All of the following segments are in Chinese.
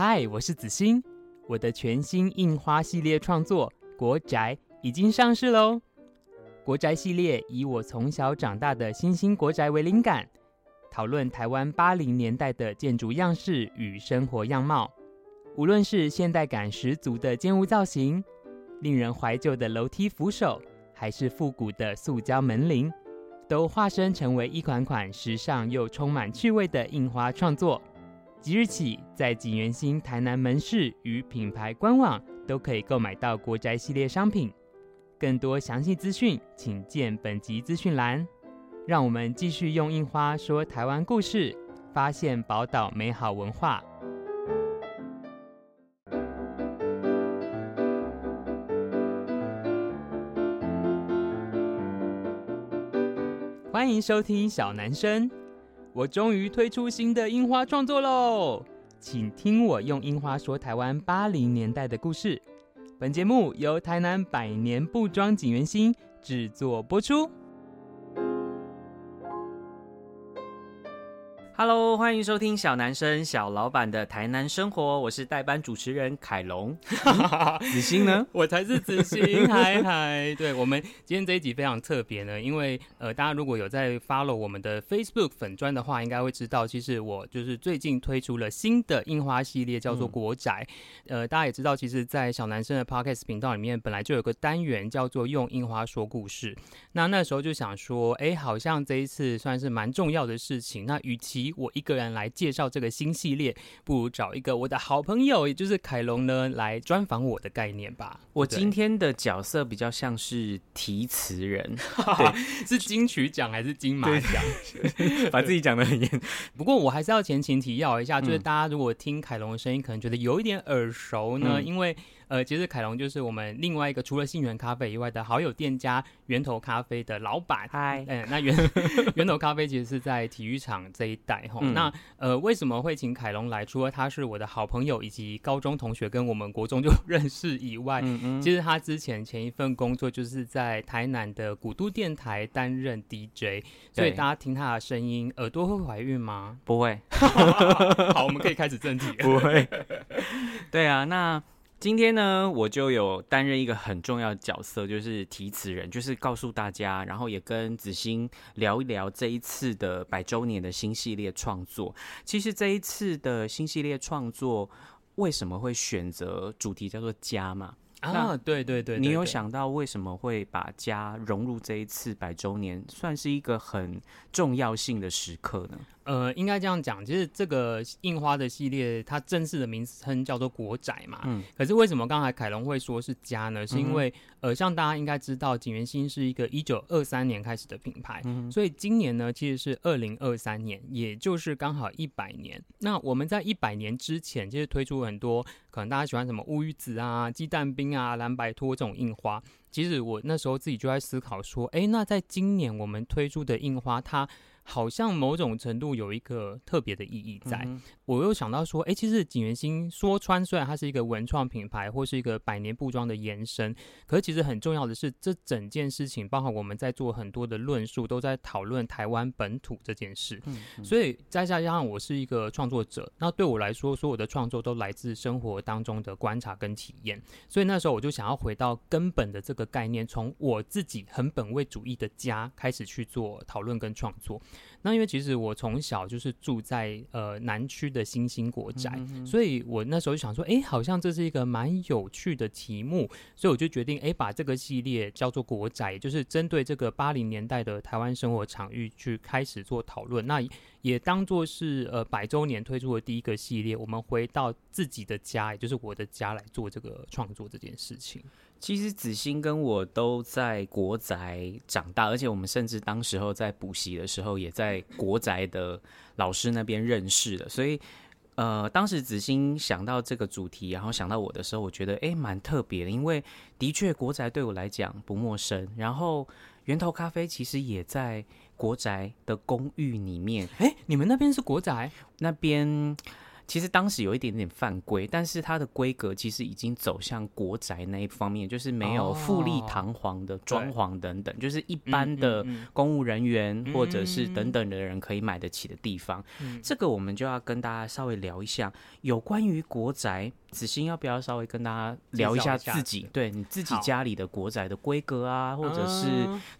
嗨，我是子欣，我的全新印花系列创作《国宅》已经上市喽。《国宅》系列以我从小长大的新兴国宅为灵感，讨论台湾八零年代的建筑样式与生活样貌。无论是现代感十足的建屋造型，令人怀旧的楼梯扶手，还是复古的塑胶门铃，都化身成为一款款时尚又充满趣味的印花创作。即日起，在景元兴台南门市与品牌官网都可以购买到国宅系列商品。更多详细资讯，请见本集资讯栏。让我们继续用印花说台湾故事，发现宝岛美好文化。欢迎收听小男生。我终于推出新的樱花创作喽，请听我用樱花说台湾八零年代的故事。本节目由台南百年布庄锦源兴制作播出。Hello，欢迎收听小男生小老板的台南生活，我是代班主持人凯龙。子欣呢？我才是子欣，嗨嗨。对，我们今天这一集非常特别呢，因为呃，大家如果有在 follow 我们的 Facebook 粉砖的话，应该会知道，其实我就是最近推出了新的印花系列，叫做国宅。嗯、呃，大家也知道，其实，在小男生的 Podcast 频道里面，本来就有个单元叫做用印花说故事。那那时候就想说，哎，好像这一次算是蛮重要的事情。那与其我一个人来介绍这个新系列，不如找一个我的好朋友，也就是凯龙呢，来专访我的概念吧。我今天的角色比较像是题词人，对，是金曲奖还是金马奖？把自己讲的很严。不过我还是要前情提要一下，就是大家如果听凯龙的声音，可能觉得有一点耳熟呢，嗯、因为。呃，其实凯龙就是我们另外一个除了杏源咖啡以外的好友店家源头咖啡的老板。嗨，嗯，那源 源头咖啡其实是在体育场这一带哈。嗯、那呃，为什么会请凯龙来？除了他是我的好朋友以及高中同学，跟我们国中就 认识以外，嗯嗯，其实他之前前一份工作就是在台南的古都电台担任 DJ，所以大家听他的声音，耳朵会怀孕吗？不会。好，我们可以开始正题。不会。对啊，那。今天呢，我就有担任一个很重要的角色，就是题词人，就是告诉大家，然后也跟子欣聊一聊这一次的百周年的新系列创作。其实这一次的新系列创作，为什么会选择主题叫做家嘛？啊，对对对，你有想到为什么会把家融入这一次百周年，算是一个很重要性的时刻呢？呃，应该这样讲，其实这个印花的系列，它正式的名称叫做国宅嘛。嗯。可是为什么刚才凯龙会说是家呢？是因为、嗯、呃，像大家应该知道，景元新是一个一九二三年开始的品牌，嗯、所以今年呢，其实是二零二三年，也就是刚好一百年。那我们在一百年之前，其实推出很多可能大家喜欢什么乌鱼子啊、鸡蛋冰啊、蓝白拖这种印花。其实我那时候自己就在思考说，哎，那在今年我们推出的印花，它好像某种程度有一个特别的意义在。嗯、我又想到说，哎，其实锦源星说穿，虽然它是一个文创品牌或是一个百年布庄的延伸，可是其实很重要的是，这整件事情，包括我们在做很多的论述，都在讨论台湾本土这件事。嗯嗯、所以再加上我是一个创作者，那对我来说，所有的创作都来自生活当中的观察跟体验。所以那时候我就想要回到根本的这个概念，从我自己很本位主义的家开始去做讨论跟创作。那因为其实我从小就是住在呃南区的新兴国宅，嗯、所以我那时候就想说，哎，好像这是一个蛮有趣的题目，所以我就决定，哎，把这个系列叫做国宅，也就是针对这个八零年代的台湾生活场域去开始做讨论。那也当做是呃百周年推出的第一个系列，我们回到自己的家，也就是我的家来做这个创作这件事情。其实子欣跟我都在国宅长大，而且我们甚至当时候在补习的时候，也在国宅的老师那边认识的。所以，呃，当时子欣想到这个主题，然后想到我的时候，我觉得诶蛮特别的，因为的确国宅对我来讲不陌生。然后源头咖啡其实也在国宅的公寓里面。诶，你们那边是国宅？那边。其实当时有一点点犯规，但是它的规格其实已经走向国宅那一方面，就是没有富丽堂皇的装潢等等，就是一般的公务人员或者是等等的人可以买得起的地方。这个我们就要跟大家稍微聊一下有关于国宅。子欣要不要稍微跟大家聊一下自己对你自己家里的国宅的规格啊，或者是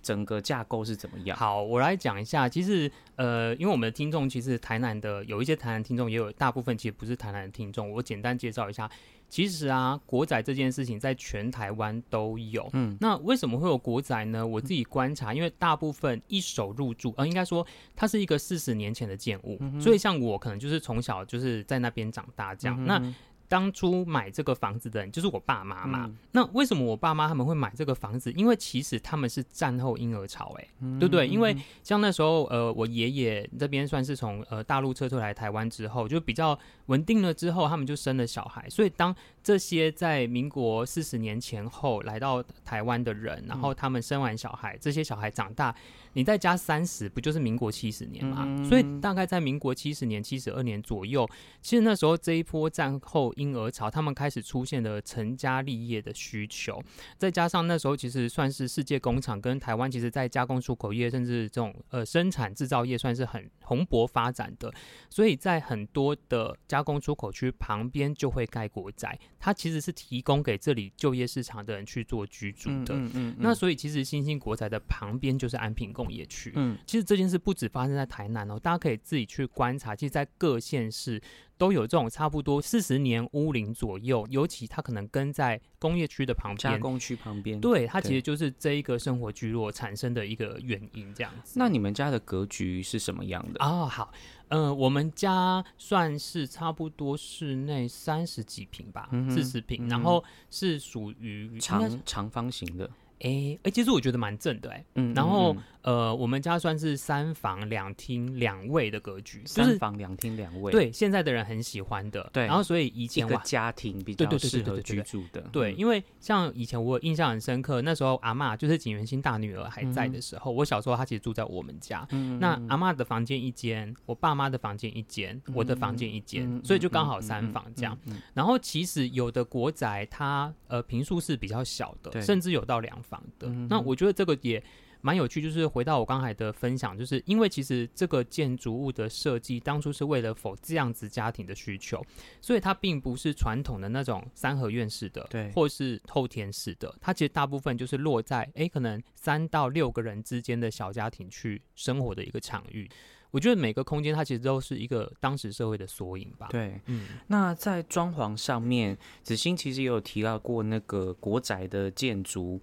整个架构是怎么样？好，我来讲一下。其实，呃，因为我们的听众其实台南的有一些台南听众，也有大部分其实不是台南的听众。我简单介绍一下。其实啊，国宅这件事情在全台湾都有。嗯，那为什么会有国宅呢？我自己观察，因为大部分一手入住，呃，应该说它是一个四十年前的建物，嗯、所以像我可能就是从小就是在那边长大这样。嗯、那当初买这个房子的人就是我爸妈嘛。嗯、那为什么我爸妈他们会买这个房子？因为其实他们是战后婴儿潮，哎，对不对？因为像那时候，呃，我爷爷这边算是从呃大陆撤退来台湾之后，就比较稳定了之后，他们就生了小孩。所以当这些在民国四十年前后来到台湾的人，然后他们生完小孩，这些小孩长大。你再加三十，不就是民国七十年嘛？嗯、所以大概在民国七十年、七十二年左右，其实那时候这一波战后婴儿潮，他们开始出现了成家立业的需求。再加上那时候其实算是世界工厂跟台湾，其实在加工出口业甚至这种呃生产制造业算是很蓬勃发展的，所以在很多的加工出口区旁边就会盖国宅，它其实是提供给这里就业市场的人去做居住的。嗯嗯嗯、那所以其实新兴国宅的旁边就是安平。工业区，嗯，其实这件事不止发生在台南哦，大家可以自己去观察，其实，在各县市都有这种差不多四十年屋龄左右，尤其它可能跟在工业区的旁边，加工区旁边，对，它其实就是这一个生活聚落产生的一个原因，这样子。那你们家的格局是什么样的？哦，好，嗯、呃，我们家算是差不多室内三十几平吧，四十平，然后是属于长长方形的。哎哎、欸，其实我觉得蛮正的哎、欸，嗯，然后。呃，我们家算是三房两厅两卫的格局，三房两厅两卫，对，现在的人很喜欢的。对，然后所以以前一个家庭比较适合居住的。对，因为像以前我印象很深刻，那时候阿妈就是景元星大女儿还在的时候，我小时候她其实住在我们家。那阿妈的房间一间，我爸妈的房间一间，我的房间一间，所以就刚好三房这样。然后其实有的国宅它呃平数是比较小的，甚至有到两房的。那我觉得这个也。蛮有趣，就是回到我刚才的分享，就是因为其实这个建筑物的设计当初是为了否这样子家庭的需求，所以它并不是传统的那种三合院式的，对，或是透天式的，它其实大部分就是落在哎、欸，可能三到六个人之间的小家庭去生活的一个场域。我觉得每个空间它其实都是一个当时社会的缩影吧。对，嗯，那在装潢上面，子欣其实也有提到过那个国宅的建筑。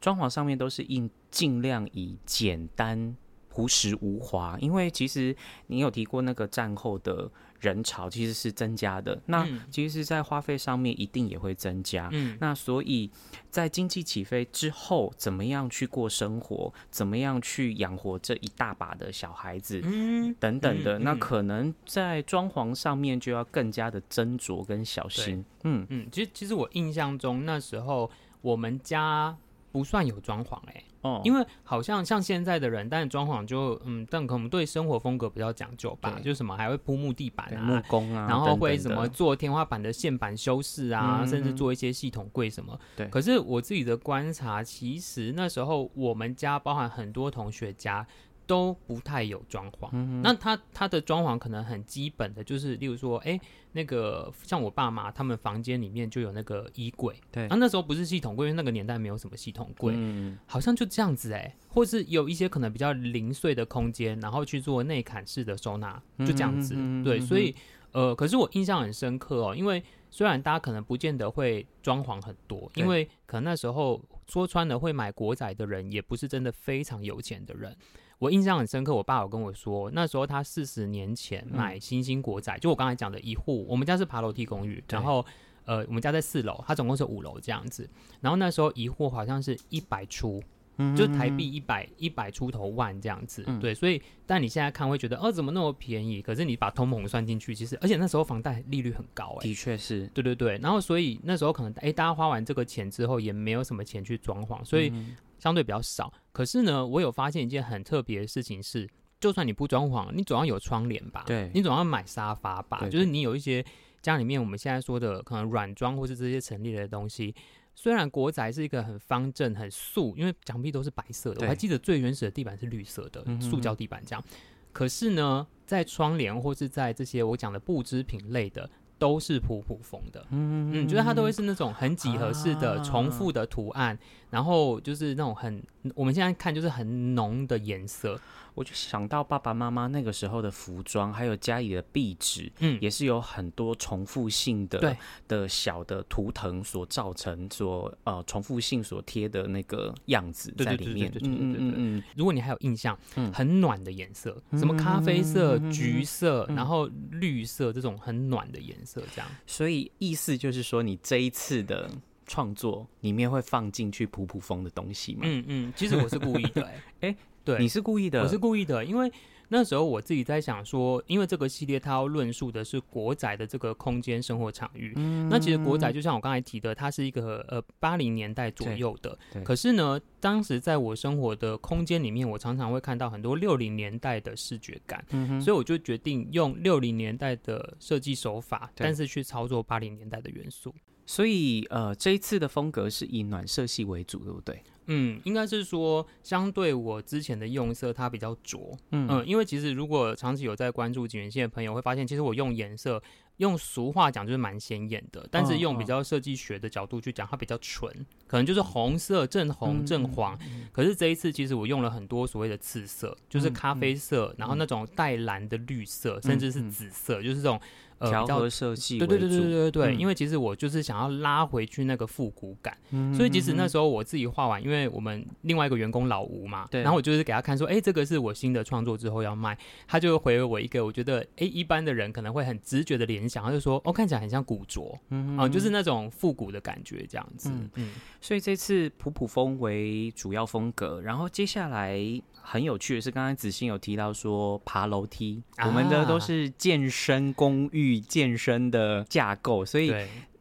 装潢上面都是应尽量以简单、朴实无华，因为其实你有提过那个战后的人潮其实是增加的，那其实，在花费上面一定也会增加。嗯，那所以在经济起飞之后，怎么样去过生活，怎么样去养活这一大把的小孩子，嗯，等等的，那可能在装潢上面就要更加的斟酌跟小心。嗯嗯，其实其实我印象中那时候我们家。不算有装潢哎，哦，因为好像像现在的人，但是装潢就嗯，但可能对生活风格比较讲究吧，就什么还会铺木地板啊、木工啊，然后会什么做天花板的线板修饰啊，甚至做一些系统柜什么。对，可是我自己的观察，其实那时候我们家包含很多同学家。都不太有装潢，嗯、那他他的装潢可能很基本的，就是例如说，哎、欸，那个像我爸妈他们房间里面就有那个衣柜，对，啊，那时候不是系统柜，因为那个年代没有什么系统柜，嗯，好像就这样子哎、欸，或是有一些可能比较零碎的空间，然后去做内砍式的收纳，就这样子，嗯、对，所以呃，可是我印象很深刻哦，因为虽然大家可能不见得会装潢很多，因为可能那时候说穿了会买国仔的人，也不是真的非常有钱的人。我印象很深刻，我爸有跟我说，那时候他四十年前买新兴国宅，嗯、就我刚才讲的一户，我们家是爬楼梯公寓，然后呃，我们家在四楼，他总共是五楼这样子，然后那时候一户好像是一百出，嗯、就是台币一百一百出头万这样子，嗯、对，所以但你现在看会觉得哦，怎么那么便宜？可是你把通膨算进去，其实而且那时候房贷利率很高、欸，哎，的确是，对对对，然后所以那时候可能哎，大家花完这个钱之后也没有什么钱去装潢，所以。嗯相对比较少，可是呢，我有发现一件很特别的事情是，就算你不装潢，你总要有窗帘吧？对，你总要买沙发吧？就是你有一些家里面我们现在说的可能软装或是这些陈列的东西。虽然国宅是一个很方正、很素，因为墙壁都是白色的，我还记得最原始的地板是绿色的塑胶地板这样。可是呢，在窗帘或是在这些我讲的布织品类的。都是普普风的，嗯嗯，就是它都会是那种很几何式的重复的图案，啊、然后就是那种很我们现在看就是很浓的颜色。我就想到爸爸妈妈那个时候的服装，还有家里的壁纸，嗯，也是有很多重复性的对的小的图腾所造成，所呃重复性所贴的那个样子在里面。嗯嗯嗯嗯。如果你还有印象，很暖的颜色，什么咖啡色、橘色，然后绿色这种很暖的颜色，这样。所以意思就是说，你这一次的创作里面会放进去普普风的东西吗？嗯嗯，其实我是故意的、欸，哎、欸。对，你是故意的，我是故意的，因为那时候我自己在想说，因为这个系列它要论述的是国宅的这个空间生活场域。嗯，那其实国宅就像我刚才提的，它是一个呃八零年代左右的。可是呢，当时在我生活的空间里面，我常常会看到很多六零年代的视觉感。嗯，所以我就决定用六零年代的设计手法，但是去操作八零年代的元素。所以呃，这一次的风格是以暖色系为主，对不对？嗯，应该是说，相对我之前的用色，它比较浊。嗯嗯，因为其实如果长期有在关注景元线的朋友，会发现，其实我用颜色，用俗话讲就是蛮显眼的，但是用比较设计学的角度去讲，它比较纯，可能就是红色正红正黄。可是这一次，其实我用了很多所谓的次色，就是咖啡色，然后那种带蓝的绿色，甚至是紫色，就是这种。调和设计，对对对对对对对，嗯、因为其实我就是想要拉回去那个复古感，嗯、所以即使那时候我自己画完，因为我们另外一个员工老吴嘛，对，然后我就是给他看说，哎、欸，这个是我新的创作之后要卖，他就回了我一个，我觉得，哎、欸，一般的人可能会很直觉的联想，他就说，哦，看起来很像古着，嗯啊、呃，就是那种复古的感觉这样子，嗯，嗯，所以这次普普风为主要风格，然后接下来。很有趣的是，刚刚子欣有提到说爬楼梯，啊、我们的都是健身公寓、健身的架构，所以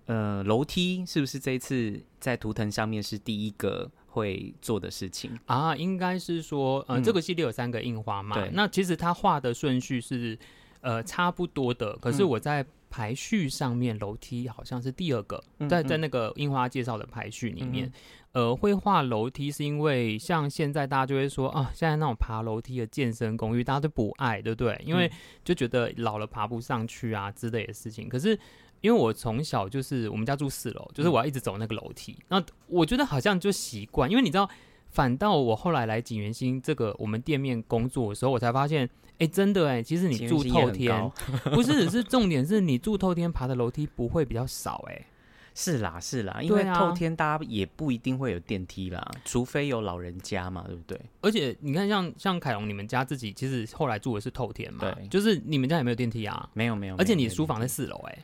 呃，楼梯是不是这一次在图腾上面是第一个会做的事情啊？应该是说，呃，嗯、这个系列有三个印花嘛，对那其实他画的顺序是呃差不多的，可是我在排序上面，楼梯好像是第二个，嗯、在在那个印花介绍的排序里面。嗯呃，会画楼梯是因为像现在大家就会说啊，现在那种爬楼梯的健身公寓，大家都不爱，对不对？因为就觉得老了爬不上去啊之类的事情。可是因为我从小就是我们家住四楼，就是我要一直走那个楼梯，那我觉得好像就习惯。因为你知道，反倒我后来来景元星这个我们店面工作的时候，我才发现，哎，真的哎，其实你住透天，不是只是重点是你住透天爬的楼梯不会比较少哎。是啦，是啦，因为透天大家也不一定会有电梯啦，啊、除非有老人家嘛，对不对？而且你看像，像像凯龙你们家自己，其实后来住的是透天嘛，对，就是你们家有没有电梯啊？没有，没有，而且你的书房在四楼，哎。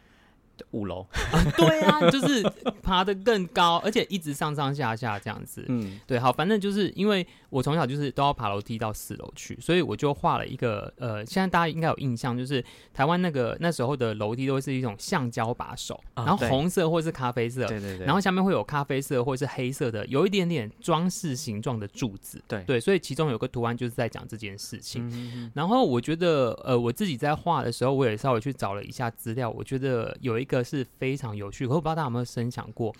五楼啊，对啊，就是爬得更高，而且一直上上下下这样子。嗯，对，好，反正就是因为我从小就是都要爬楼梯到四楼去，所以我就画了一个呃，现在大家应该有印象，就是台湾那个那时候的楼梯都是一种橡胶把手，然后红色或是咖啡色，对对对，然后下面会有咖啡色或是黑色的，有一点点装饰形状的柱子，对对，所以其中有个图案就是在讲这件事情。然后我觉得呃，我自己在画的时候，我也稍微去找了一下资料，我觉得有一个。是非常有趣，可我不知道大家有没有深想过，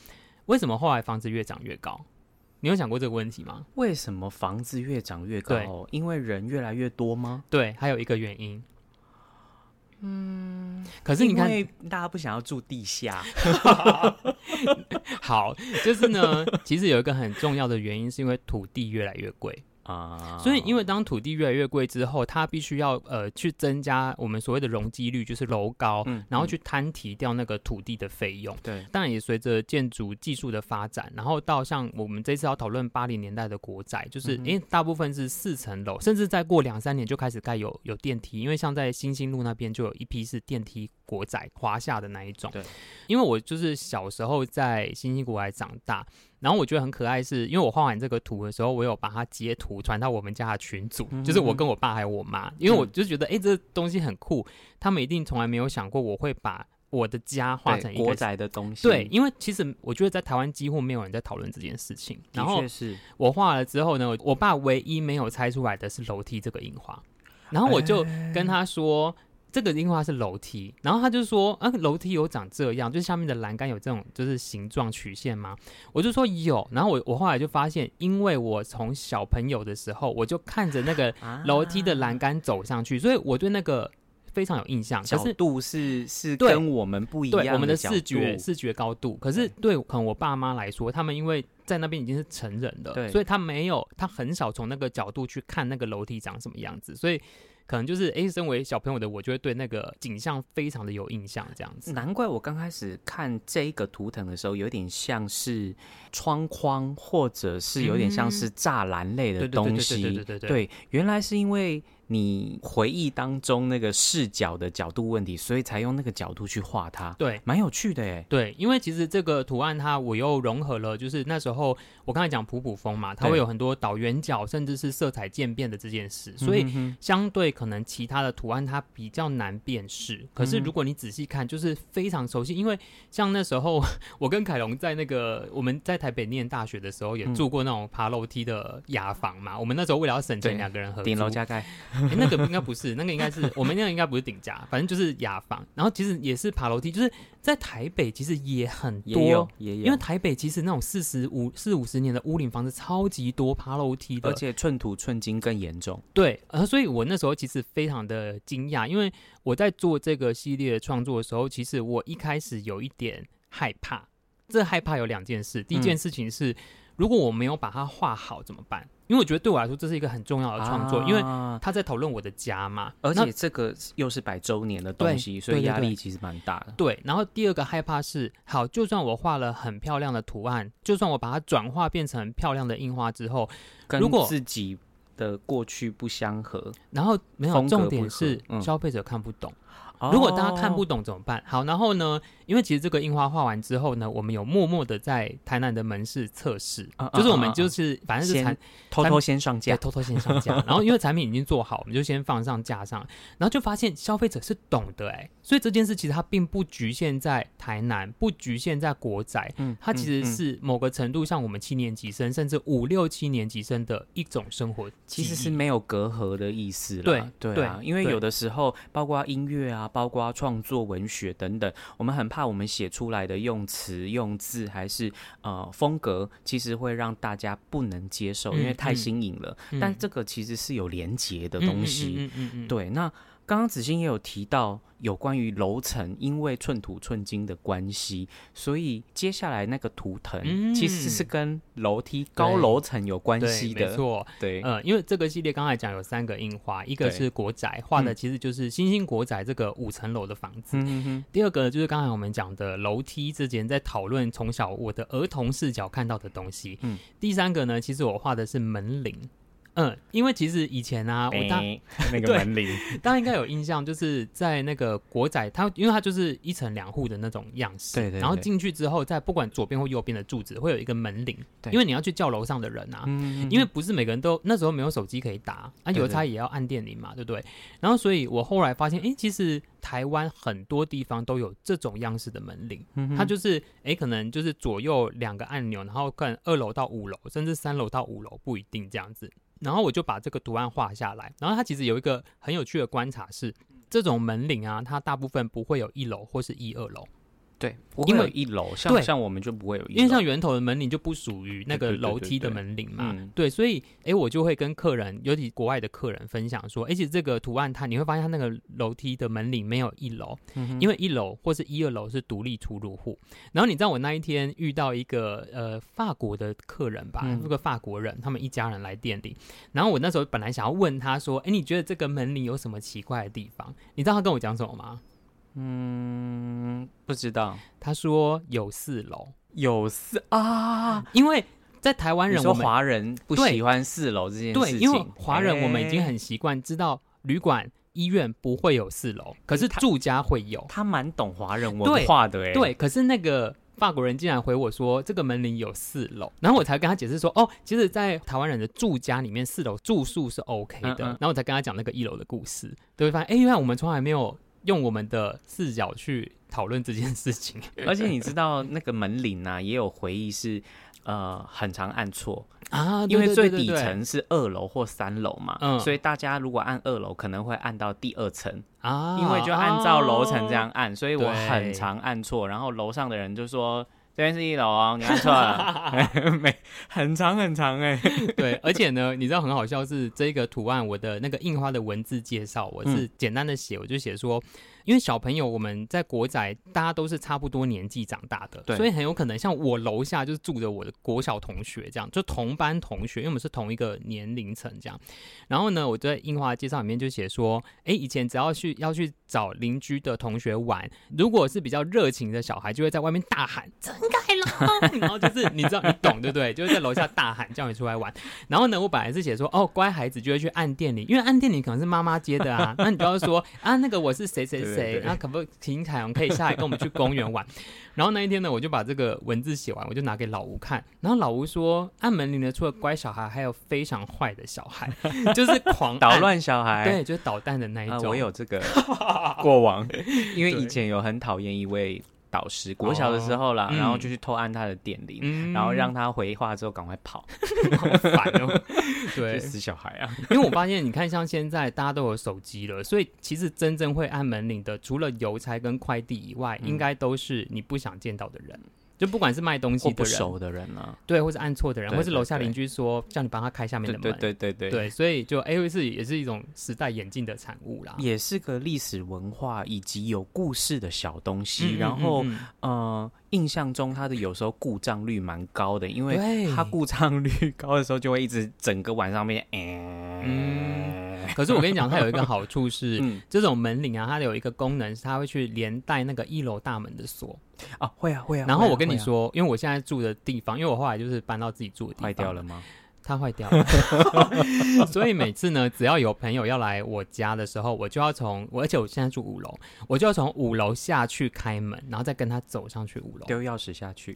为什么后来房子越长越高？你有想过这个问题吗？为什么房子越涨越高？对因为人越来越多吗？对，还有一个原因。嗯，可是你看，大家不想要住地下。好，就是呢，其实有一个很重要的原因，是因为土地越来越贵。啊，所以因为当土地越来越贵之后，它必须要呃去增加我们所谓的容积率，就是楼高，嗯，然后去摊提掉那个土地的费用。对，当然也随着建筑技术的发展，然后到像我们这次要讨论八零年代的国宅，就是因为大部分是四层楼，甚至再过两三年就开始盖有有电梯，因为像在新兴路那边就有一批是电梯国宅，华夏的那一种。对，因为我就是小时候在新兴国宅长大。然后我觉得很可爱是，是因为我画完这个图的时候，我有把它截图传到我们家的群组，嗯、就是我跟我爸还有我妈，因为我就觉得，哎、嗯，这东西很酷，他们一定从来没有想过我会把我的家画成一个国宅的东西。对，因为其实我觉得在台湾几乎没有人在讨论这件事情。然后是，我画了之后呢，我爸唯一没有猜出来的是楼梯这个印花。然后我就跟他说。这个樱花是楼梯，然后他就说啊，楼梯有长这样，就是下面的栏杆有这种就是形状曲线吗？我就说有，然后我我后来就发现，因为我从小朋友的时候我就看着那个 楼梯的栏杆走上去，所以我对那个非常有印象。角度是是跟我们不一样，对我们的视觉视觉高度。可是对可能我爸妈来说，他们因为在那边已经是成人了，所以他没有他很少从那个角度去看那个楼梯长什么样子，所以。可能就是，哎，身为小朋友的我，就会对那个景象非常的有印象，这样子。难怪我刚开始看这一个图腾的时候，有点像是窗框，或者是有点像是栅栏类的东西。对对对对对对对。对，原来是因为。你回忆当中那个视角的角度问题，所以才用那个角度去画它。对，蛮有趣的耶。对，因为其实这个图案它我又融合了，就是那时候我刚才讲普普风嘛，它会有很多倒圆角，甚至是色彩渐变的这件事，所以相对可能其他的图案它比较难辨识。可是如果你仔细看，就是非常熟悉，因为像那时候 我跟凯龙在那个我们在台北念大学的时候，也住过那种爬楼梯的雅房嘛。我们那时候为了要省钱，两个人合租，顶楼加盖。欸、那个应该不是，那个应该是我们那个应该不是顶家，反正就是雅房。然后其实也是爬楼梯，就是在台北其实也很多，也有，也有。因为台北其实那种四十五、四五十年的屋顶房子超级多，爬楼梯的，而且寸土寸金更严重。对，呃，所以我那时候其实非常的惊讶，因为我在做这个系列创作的时候，其实我一开始有一点害怕。这害怕有两件事，第一件事情是，嗯、如果我没有把它画好怎么办？因为我觉得对我来说这是一个很重要的创作，啊、因为他在讨论我的家嘛，而且这个又是百周年的东西，所以压力其实蛮大的。对，然后第二个害怕是，好，就算我画了很漂亮的图案，就算我把它转化变成漂亮的印花之后，如果自己的过去不相合，然后没有重点是消费者看不懂。如果大家看不懂怎么办？好，然后呢？因为其实这个印花画完之后呢，我们有默默的在台南的门市测试，就是我们就是反正是偷偷先上架，偷偷先上架。然后因为产品已经做好，我们就先放上架上，然后就发现消费者是懂的哎，所以这件事其实它并不局限在台南，不局限在国宅，嗯，它其实是某个程度上我们七年级生甚至五六七年级生的一种生活，其实是没有隔阂的意思了。对对啊，因为有的时候包括音乐啊。包括创作文学等等，我们很怕我们写出来的用词用字还是呃风格，其实会让大家不能接受，因为太新颖了。嗯嗯、但这个其实是有连结的东西，嗯嗯嗯嗯、对，那。刚刚子欣也有提到有关于楼层，因为寸土寸金的关系，所以接下来那个图腾其实是跟楼梯高楼层有关系的。没错，对，呃，因为这个系列刚才讲有三个印花，一个是国宅画的，其实就是新兴国宅这个五层楼的房子。嗯、第二个就是刚才我们讲的楼梯之间在讨论从小我的儿童视角看到的东西。嗯、第三个呢，其实我画的是门铃。嗯，因为其实以前啊，我当那个 门铃，大家应该有印象，就是在那个国仔，它因为它就是一层两户的那种样式，对对，然后进去之后，在不管左边或右边的柱子会有一个门铃，对，因为你要去叫楼上的人啊，因为不是每个人都那时候没有手机可以打，啊，有他也要按电铃嘛，对不对？然后所以我后来发现，哎，其实台湾很多地方都有这种样式的门铃，它就是哎，可能就是左右两个按钮，然后看二楼到五楼，甚至三楼到五楼不一定这样子。然后我就把这个图案画下来。然后它其实有一个很有趣的观察是，这种门铃啊，它大部分不会有一楼或是一二楼。对，因为一楼像像我们就不会有一楼，因为像源头的门铃就不属于那个楼梯的门铃嘛。对，所以哎，我就会跟客人，尤其国外的客人分享说，而且这个图案它你会发现它那个楼梯的门铃没有一楼，因为一楼或是一二楼是独立出入户。然后你知道我那一天遇到一个呃法国的客人吧，那个法国人，他们一家人来店里，然后我那时候本来想要问他说，哎，你觉得这个门铃有什么奇怪的地方？你知道他跟我讲什么吗？嗯，不知道。他说有四楼，有四啊，因为在台湾人，说华人不喜欢四楼这件事情。对，因为华人我们已经很习惯知道旅馆、医院不会有四楼，可是住家会有。他蛮懂华人文化的哎。对，可是那个法国人竟然回我说这个门铃有四楼，然后我才跟他解释说哦，其实，在台湾人的住家里面，四楼住宿是 OK 的。然后我才跟他讲那个一楼的故事，都会发现哎，原来我们从来没有。用我们的视角去讨论这件事情，而且你知道那个门铃啊，也有回忆是呃很常按错。啊，因为最底层是二楼或三楼嘛，嗯，所以大家如果按二楼可能会按到第二层。啊，因为就按照楼层这样按，哦，所以我很常按错，然后楼上的人就说。这边是一楼哦，你按错了，没很长很长哎，对，而且呢，你知道很好笑是这个图案，我的那个印花的文字介绍，我是简单的写，我就写说。因为小朋友我们在国仔，大家都是差不多年纪长大的，所以很有可能像我楼下就是住着我的国小同学这样，就同班同学，因为我们是同一个年龄层这样。然后呢，我在樱花介绍里面就写说，哎，以前只要去要去找邻居的同学玩，如果是比较热情的小孩，就会在外面大喊“真盖了 ”，然后就是你知道你懂对不对？就是在楼下大喊叫你出来玩。然后呢，我本来是写说哦，乖孩子就会去按电铃，因为按电铃可能是妈妈接的啊，那你就要说啊，那个我是谁谁谁。谁？然后可不可以请凯蓉可以下来跟我们去公园玩？然后那一天呢，我就把这个文字写完，我就拿给老吴看。然后老吴说，按门铃的除了乖小孩，还有非常坏的小孩，就是狂捣乱小孩，对，就是捣蛋的那一种。呃、我有这个 过往，因为以前有很讨厌一位。导师国小的时候啦，哦嗯、然后就去偷按他的电铃，嗯、然后让他回话之后赶快跑，好烦哦。对，死小孩啊！因为我发现，你看，像现在大家都有手机了，所以其实真正会按门铃的，除了邮差跟快递以外，嗯、应该都是你不想见到的人。就不管是卖东西的人，不熟的人啊，对，或是按错的人，或是楼下邻居说叫你帮他开下面的门，对对对。对所以就 A V 四也是一种时代演进的产物啦，也是个历史文化以及有故事的小东西。嗯、然后，嗯嗯。嗯呃，印象中它的有时候故障率蛮高的，因为它故障率高的时候就会一直整个晚上面，嗯。可是我跟你讲，它有一个好处是，嗯、这种门铃啊，它有一个功能，是它会去连带那个一楼大门的锁。啊，会啊，会啊。然后我跟你说，啊啊、因为我现在住的地方，因为我后来就是搬到自己住的地方，坏掉了吗？它坏掉了。所以每次呢，只要有朋友要来我家的时候，我就要从，而且我现在住五楼，我就要从五楼下去开门，然后再跟他走上去五楼，丢钥匙下去。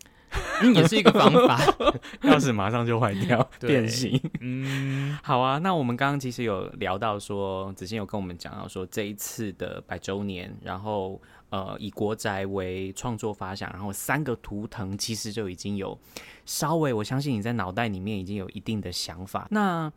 嗯，也是一个方法，钥匙马上就坏掉，对变形。嗯，好啊。那我们刚刚其实有聊到说，子欣有跟我们讲到说，这一次的百周年，然后呃，以国宅为创作发想，然后三个图腾其实就已经有稍微，我相信你在脑袋里面已经有一定的想法。那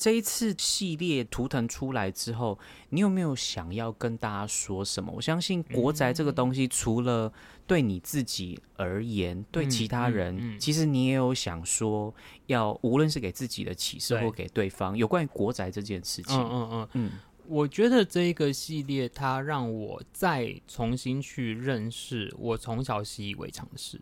这一次系列图腾出来之后，你有没有想要跟大家说什么？我相信国宅这个东西，除了对你自己而言，嗯、对其他人，嗯嗯嗯、其实你也有想说，要无论是给自己的启示，或给对方，对有关于国宅这件事情。嗯嗯嗯嗯，嗯我觉得这一个系列，它让我再重新去认识我从小习以为常的事。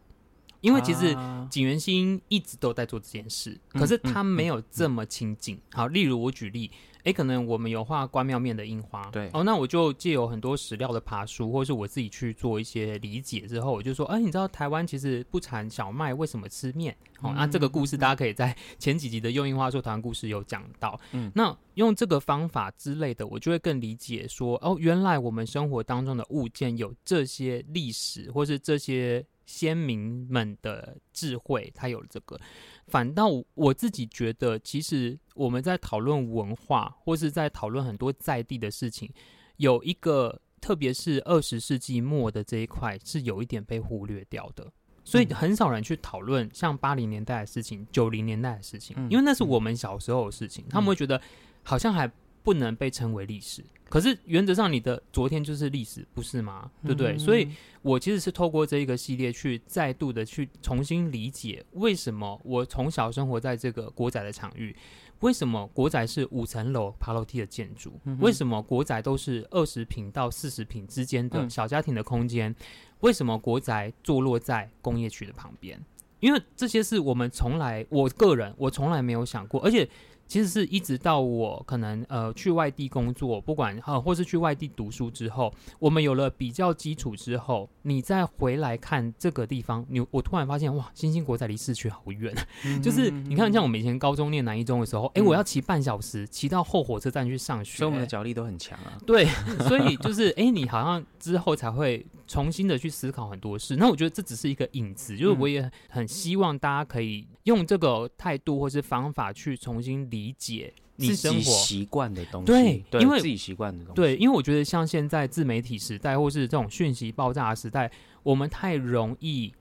因为其实景元星一直都在做这件事，啊、可是他没有这么亲近。嗯嗯嗯、好，例如我举例，诶，可能我们有画关庙面的印花，对，哦，那我就借有很多史料的爬书，或是我自己去做一些理解之后，我就说，哎，你知道台湾其实不产小麦，为什么吃面？好、哦，那这个故事大家可以在前几集的用印花说台湾故事有讲到。嗯，那用这个方法之类的，我就会更理解说，哦，原来我们生活当中的物件有这些历史，或是这些。先民们的智慧，他有了这个。反倒我自己觉得，其实我们在讨论文化，或是在讨论很多在地的事情，有一个，特别是二十世纪末的这一块，是有一点被忽略掉的。所以很少人去讨论像八零年代的事情、九零年代的事情，因为那是我们小时候的事情，他们会觉得好像还不能被称为历史。可是原则上，你的昨天就是历史，不是吗？对不对？嗯、所以，我其实是透过这一个系列，去再度的去重新理解，为什么我从小生活在这个国宅的场域，为什么国宅是五层楼爬楼梯的建筑，嗯、为什么国宅都是二十平到四十平之间的小家庭的空间，嗯、为什么国宅坐落在工业区的旁边？因为这些是我们从来，我个人我从来没有想过，而且。其实是一直到我可能呃去外地工作，不管呃或是去外地读书之后，我们有了比较基础之后，你再回来看这个地方，你我突然发现哇，新兴国在离市区好远，嗯、就是你看像我们以前高中念南一中的时候，哎、嗯，我要骑半小时骑到后火车站去上学，所以我们的脚力都很强啊。对，所以就是哎，你好像之后才会重新的去思考很多事。那我觉得这只是一个影子，就是我也很希望大家可以用这个态度或是方法去重新理。理解你生活。习惯的东西，对，对因为自己习惯的东西，对，因为我觉得像现在自媒体时代，或是这种讯息爆炸的时代，我们太容易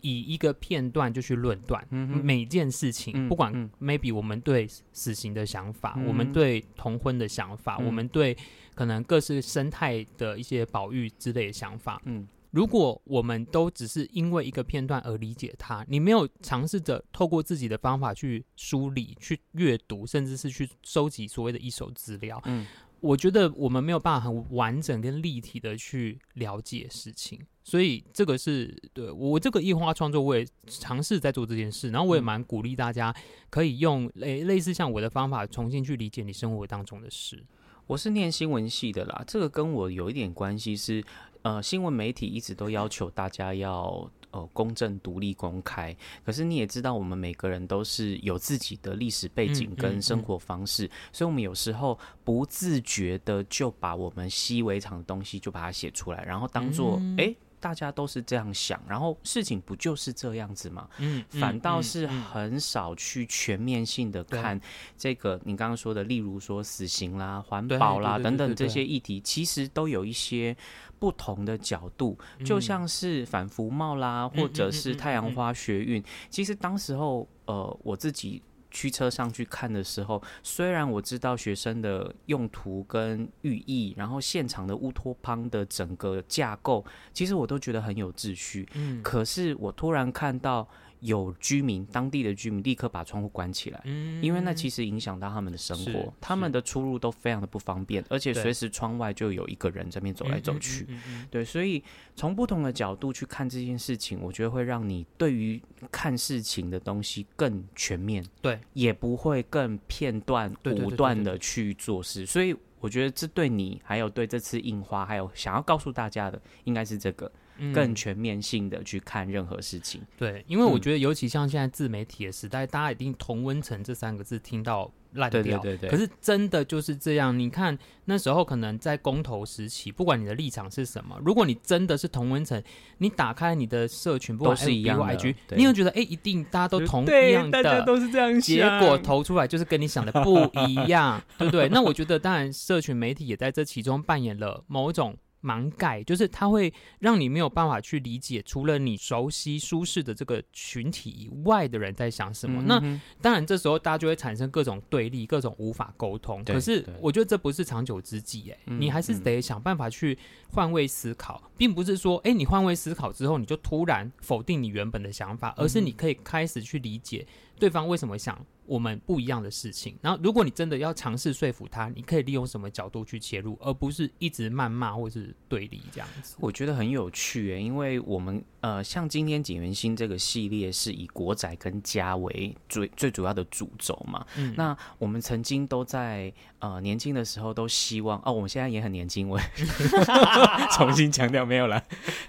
以一个片段就去论断、嗯、每件事情，嗯、不管 maybe 我们对死刑的想法，嗯、我们对同婚的想法，嗯、我们对可能各式生态的一些保育之类的想法，嗯。如果我们都只是因为一个片段而理解它，你没有尝试着透过自己的方法去梳理、去阅读，甚至是去收集所谓的一手资料，嗯，我觉得我们没有办法很完整跟立体的去了解事情。所以这个是对我这个异化创作，我也尝试在做这件事，然后我也蛮鼓励大家可以用类类似像我的方法，重新去理解你生活当中的事。我是念新闻系的啦，这个跟我有一点关系是。呃，新闻媒体一直都要求大家要呃公正、独立、公开。可是你也知道，我们每个人都是有自己的历史背景跟生活方式，嗯嗯嗯、所以我们有时候不自觉的就把我们习以为常的东西就把它写出来，然后当做哎。嗯大家都是这样想，然后事情不就是这样子吗？嗯，反倒是很少去全面性的看这个你刚刚说的，例如说死刑啦、环保啦等等这些议题，其实都有一些不同的角度，就像是反服贸啦，或者是太阳花学运，其实当时候呃我自己。驱车上去看的时候，虽然我知道学生的用途跟寓意，然后现场的乌托邦的整个架构，其实我都觉得很有秩序。嗯，可是我突然看到。有居民，当地的居民立刻把窗户关起来，嗯，因为那其实影响到他们的生活，他们的出入都非常的不方便，而且随时窗外就有一个人在那边走来走去，对，所以从不同的角度去看这件事情，我觉得会让你对于看事情的东西更全面，对，也不会更片段、武断的去做事，所以我觉得这对你，还有对这次印花，还有想要告诉大家的，应该是这个。更全面性的去看任何事情，对，因为我觉得尤其像现在自媒体的时代，嗯、大家一定同温层这三个字听到烂掉，对对对对。可是真的就是这样，你看那时候可能在公投时期，不管你的立场是什么，如果你真的是同温层，你打开你的社群，不管是一样的 IG，你会觉得哎、欸，一定大家都同一样的，大家都是这样想，结果投出来就是跟你想的不一样，对不对？那我觉得当然，社群媒体也在这其中扮演了某种。盲盖就是它会让你没有办法去理解，除了你熟悉舒适的这个群体以外的人在想什么。嗯、那当然，这时候大家就会产生各种对立，各种无法沟通。可是我觉得这不是长久之计，哎，你还是得想办法去换位思考，并不是说，哎，你换位思考之后你就突然否定你原本的想法，而是你可以开始去理解对方为什么想。我们不一样的事情，然后如果你真的要尝试说服他，你可以利用什么角度去切入，而不是一直谩骂或是对立这样子。我觉得很有趣诶，因为我们呃，像今天景元星这个系列是以国仔跟家为最最主要的主轴嘛。嗯，那我们曾经都在呃年轻的时候都希望哦，我们现在也很年轻，我 重新强调没有了，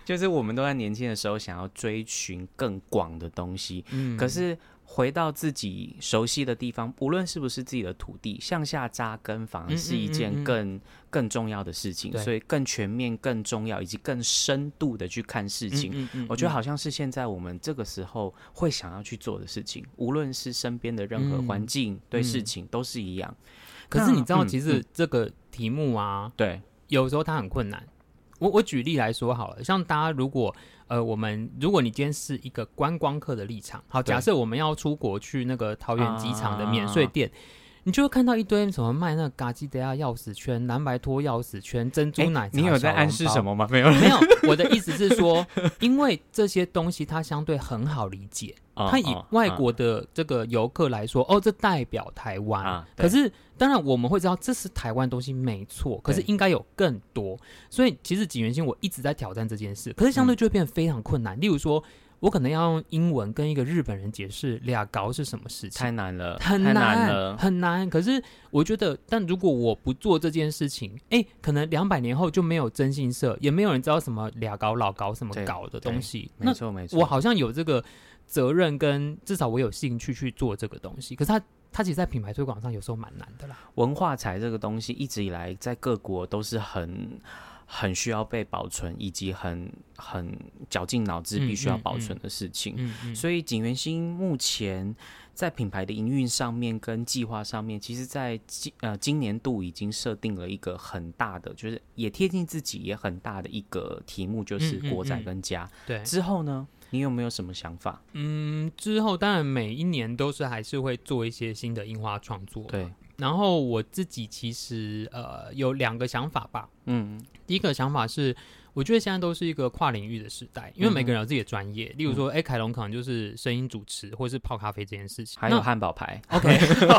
就是我们都在年轻的时候想要追寻更广的东西。嗯，可是。回到自己熟悉的地方，无论是不是自己的土地，向下扎根反而是一件更、嗯嗯嗯、更重要的事情。所以更全面、更重要，以及更深度的去看事情。我觉得好像是现在我们这个时候会想要去做的事情，无论是身边的任何环境、嗯、对事情都是一样。可是你知道，其实这个题目啊，对、嗯，有时候它很困难。我我举例来说好了，像大家如果。呃，我们如果你今天是一个观光客的立场，好，假设我们要出国去那个桃园机场的免税店，啊、你就会看到一堆什么卖那个嘎吉德亚钥匙圈、蓝白拖钥匙圈、珍珠奶茶。你有在暗示什么吗？没有，没有。我的意思是说，因为这些东西它相对很好理解。他以外国的这个游客来说，哦，这代表台湾。可是，当然我们会知道这是台湾东西没错，可是应该有更多。所以，其实锦源兴我一直在挑战这件事，可是相对就会变得非常困难。例如说，我可能要用英文跟一个日本人解释俩高是什么事情，太难了，很难，很难。可是我觉得，但如果我不做这件事情，哎，可能两百年后就没有征信社，也没有人知道什么俩高老高什么搞的东西。没错，没错。我好像有这个。责任跟至少我有兴趣去做这个东西，可是它它其实，在品牌推广上有时候蛮难的啦。文化财这个东西一直以来在各国都是很很需要被保存，以及很很绞尽脑汁必须要保存的事情。嗯嗯嗯嗯、所以景元星目前在品牌的营运上面跟计划上面，其实在今呃今年度已经设定了一个很大的，就是也贴近自己也很大的一个题目，就是国宅跟家。对、之后呢？你有没有什么想法？嗯，之后当然每一年都是还是会做一些新的樱花创作。对，然后我自己其实呃有两个想法吧。嗯，第一个想法是。我觉得现在都是一个跨领域的时代，因为每个人有自己的专业。嗯、例如说，哎、欸，凯龙可能就是声音主持，或是泡咖啡这件事情，还有汉堡排。OK，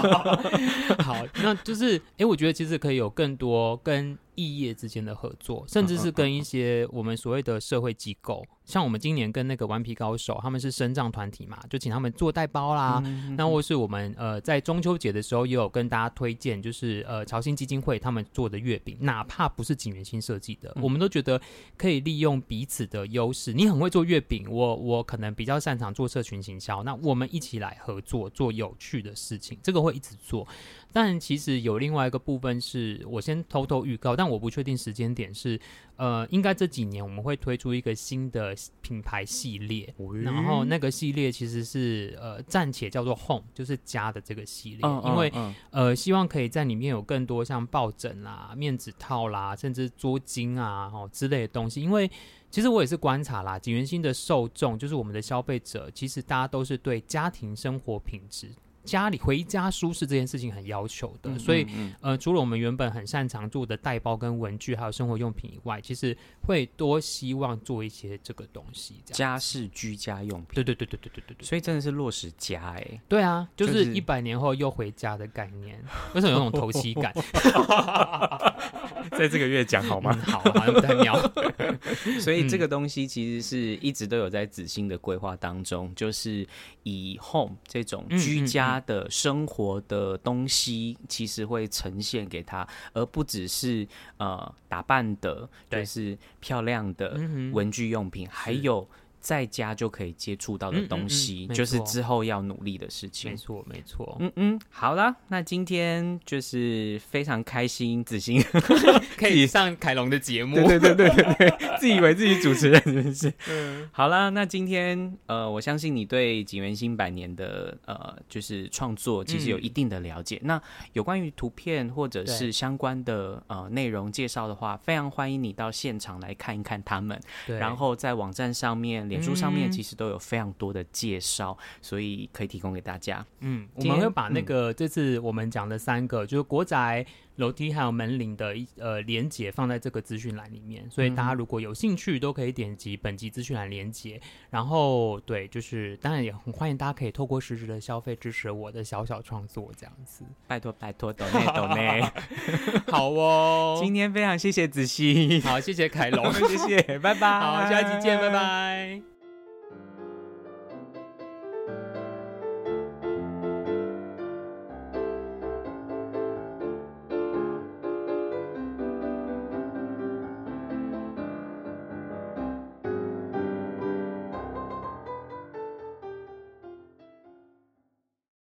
好，那就是，哎、欸，我觉得其实可以有更多跟异业之间的合作，甚至是跟一些我们所谓的社会机构，像我们今年跟那个顽皮高手，他们是身障团体嘛，就请他们做代包啦。嗯、那或是我们呃在中秋节的时候也有跟大家推荐，就是呃潮兴基金会他们做的月饼，哪怕不是景元新设计的，嗯、我们都觉得可以利用彼此的优势。你很会做月饼，我我可能比较擅长做社群行销，那我们一起来合作做有趣的事情，这个会一直做。但其实有另外一个部分是我先偷偷预告，但我不确定时间点是，呃，应该这几年我们会推出一个新的品牌系列，嗯、然后那个系列其实是呃暂且叫做 Home，就是家的这个系列，嗯、因为、嗯、呃希望可以在里面有更多像抱枕啦、面子套啦，甚至桌巾啊哦之类的东西，因为其实我也是观察啦，景元新的受众就是我们的消费者，其实大家都是对家庭生活品质。家里回家舒适这件事情很要求的，嗯、所以、嗯、呃，除了我们原本很擅长做的带包跟文具，还有生活用品以外，其实会多希望做一些这个东西，家事居家用品。对对对对对对对对，所以真的是落实家哎、欸。对啊，就是一百年后又回家的概念，为什么有种头七感？在这个月讲好吗？嗯、好，好像不太妙。所以这个东西其实是一直都有在子兴的规划当中，就是以 home 这种居家。他的生活的东西其实会呈现给他，而不只是呃打扮的，就是漂亮的文具用品，还有。在家就可以接触到的东西，嗯嗯嗯、就是之后要努力的事情。没错，没错。嗯嗯，好啦，那今天就是非常开心，子欣 可以上凯龙的节目。对对对对对，自以为自己主持人真是？嗯。好啦，那今天呃，我相信你对景元新百年的呃，就是创作其实有一定的了解。嗯、那有关于图片或者是相关的呃内容介绍的话，非常欢迎你到现场来看一看他们。然后在网站上面。脸书上面其实都有非常多的介绍，嗯、所以可以提供给大家。嗯，我们会把那个这次我们讲的三个，嗯、就是国宅楼梯还有门铃的一呃连接放在这个资讯栏里面，所以大家如果有兴趣，都可以点击本集资讯栏连接。然后对，就是当然也很欢迎大家可以透过实质的消费支持我的小小创作，这样子。拜托拜托，抖内抖内，好哦。今天非常谢谢子熙，好谢谢凯龙，谢谢，拜拜，好，下一集见，拜拜。